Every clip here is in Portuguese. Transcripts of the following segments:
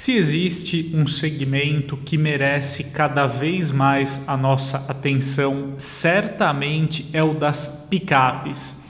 Se existe um segmento que merece cada vez mais a nossa atenção, certamente é o das picapes.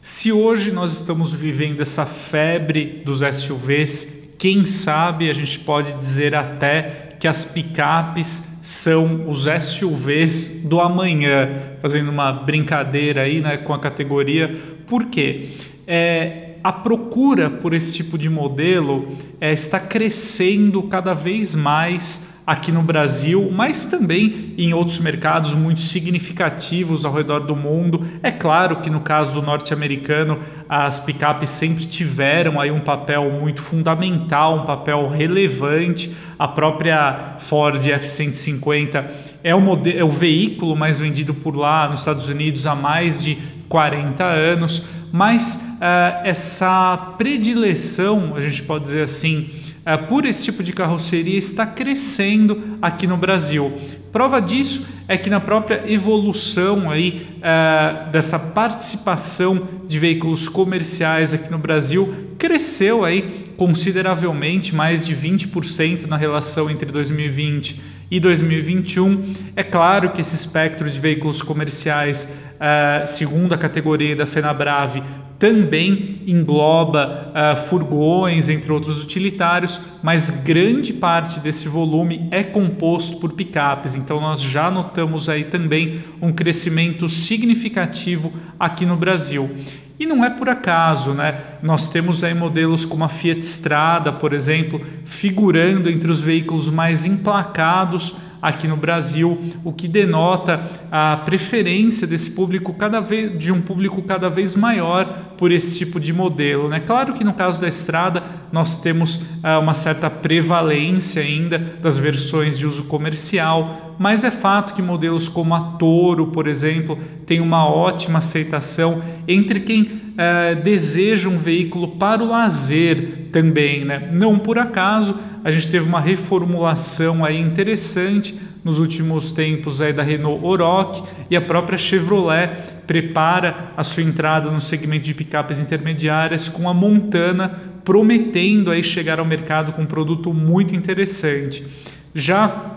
Se hoje nós estamos vivendo essa febre dos SUVs, quem sabe a gente pode dizer até que as picapes são os SUVs do amanhã, fazendo uma brincadeira aí né, com a categoria. Por quê? É, a procura por esse tipo de modelo é, está crescendo cada vez mais aqui no Brasil, mas também em outros mercados muito significativos ao redor do mundo. É claro que no caso do norte-americano, as picapes sempre tiveram aí um papel muito fundamental, um papel relevante. A própria Ford F-150 é o, modelo, é o veículo mais vendido por lá nos Estados Unidos há mais de 40 anos mas uh, essa predileção, a gente pode dizer assim, uh, por esse tipo de carroceria está crescendo aqui no Brasil. Prova disso é que na própria evolução aí uh, dessa participação de veículos comerciais aqui no Brasil cresceu aí consideravelmente, mais de 20% na relação entre 2020 e 2021. É claro que esse espectro de veículos comerciais, uh, segundo a categoria da FenaBrave, também engloba uh, furgões, entre outros utilitários, mas grande parte desse volume é composto por picapes. Então nós já notamos aí também um crescimento significativo aqui no Brasil. E não é por acaso, né? Nós temos aí modelos como a Fiat Strada, por exemplo, figurando entre os veículos mais emplacados aqui no Brasil, o que denota a preferência desse público cada vez de um público cada vez maior por esse tipo de modelo. Né? Claro que no caso da estrada nós temos ah, uma certa prevalência ainda das versões de uso comercial, mas é fato que modelos como a Toro, por exemplo, têm uma ótima aceitação entre quem uh, deseja um veículo para o lazer também. Né? Não por acaso, a gente teve uma reformulação aí interessante nos últimos tempos aí da Renault Oroch e a própria Chevrolet prepara a sua entrada no segmento de picapes intermediárias com a Montana prometendo aí chegar ao mercado com um produto muito interessante. Já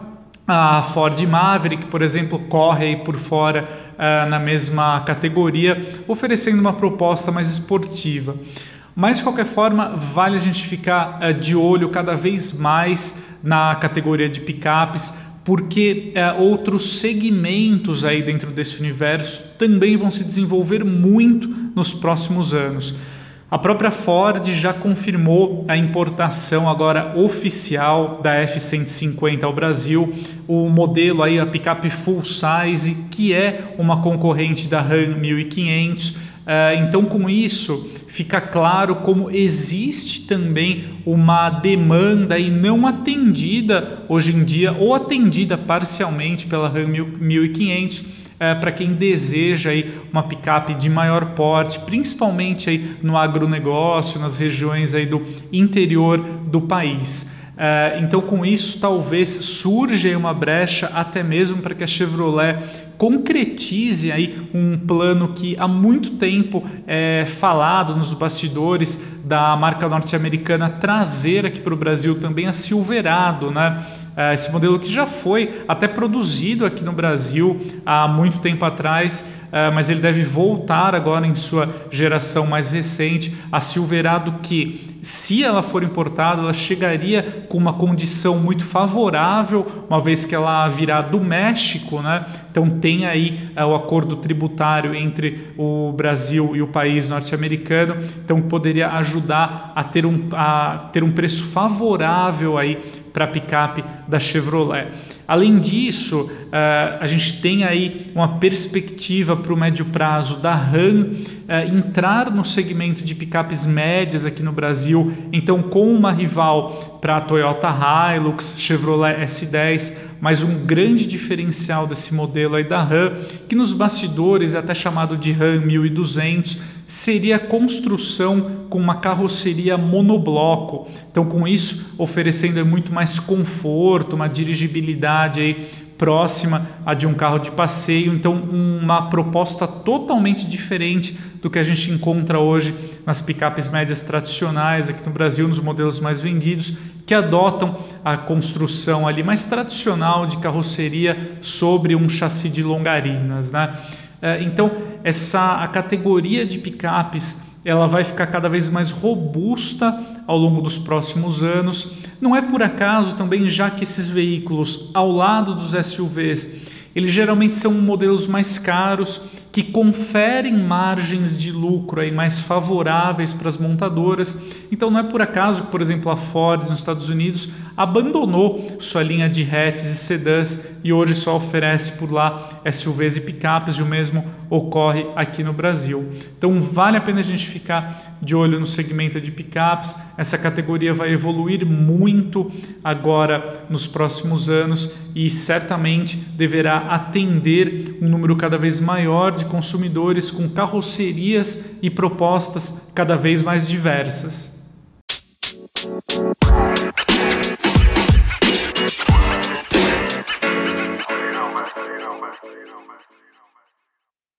a Ford Maverick, por exemplo, corre aí por fora uh, na mesma categoria, oferecendo uma proposta mais esportiva. Mas de qualquer forma, vale a gente ficar uh, de olho cada vez mais na categoria de picapes, porque uh, outros segmentos aí dentro desse universo também vão se desenvolver muito nos próximos anos. A própria Ford já confirmou a importação agora oficial da F-150 ao Brasil, o modelo aí, a picape full size, que é uma concorrente da Ram 1500. Eh, então, com isso, fica claro como existe também uma demanda e não atendida hoje em dia, ou atendida parcialmente pela Ram 1500 é, para quem deseja aí uma picape de maior porte, principalmente aí no agronegócio, nas regiões aí do interior do país. É, então, com isso, talvez surja uma brecha até mesmo para que a Chevrolet concretize aí um plano que há muito tempo é falado nos bastidores da marca norte-americana trazer aqui para o Brasil também a Silverado, né? É, esse modelo que já foi até produzido aqui no Brasil há muito tempo atrás, é, mas ele deve voltar agora em sua geração mais recente. A Silverado que, se ela for importada, ela chegaria com uma condição muito favorável, uma vez que ela virá do México, né? Então tem aí é, o acordo tributário entre o Brasil e o país norte-americano, então poderia ajudar a ter um, a ter um preço favorável aí para a picape da Chevrolet. Além disso, uh, a gente tem aí uma perspectiva para o médio prazo da RAM uh, entrar no segmento de picapes médias aqui no Brasil, então com uma rival para a Toyota Hilux, Chevrolet S10, mas um grande diferencial desse modelo aí da RAM, que nos bastidores é até chamado de RAM 1200, seria a construção com uma carroceria monobloco. Então, com isso, oferecendo muito mais conforto, uma dirigibilidade aí próxima a de um carro de passeio, então uma proposta totalmente diferente do que a gente encontra hoje nas picapes médias tradicionais aqui no Brasil, nos modelos mais vendidos, que adotam a construção ali mais tradicional de carroceria sobre um chassi de longarinas, né? É, então essa a categoria de picapes ela vai ficar cada vez mais robusta ao longo dos próximos anos. Não é por acaso também, já que esses veículos, ao lado dos SUVs, eles geralmente são modelos mais caros que conferem margens de lucro aí mais favoráveis para as montadoras. Então não é por acaso que, por exemplo, a Ford nos Estados Unidos abandonou sua linha de hatches e sedãs e hoje só oferece por lá SUVs e picapes e o mesmo ocorre aqui no Brasil. Então vale a pena a gente ficar de olho no segmento de picapes. Essa categoria vai evoluir muito agora nos próximos anos e certamente deverá atender um número cada vez maior de consumidores com carrocerias e propostas cada vez mais diversas.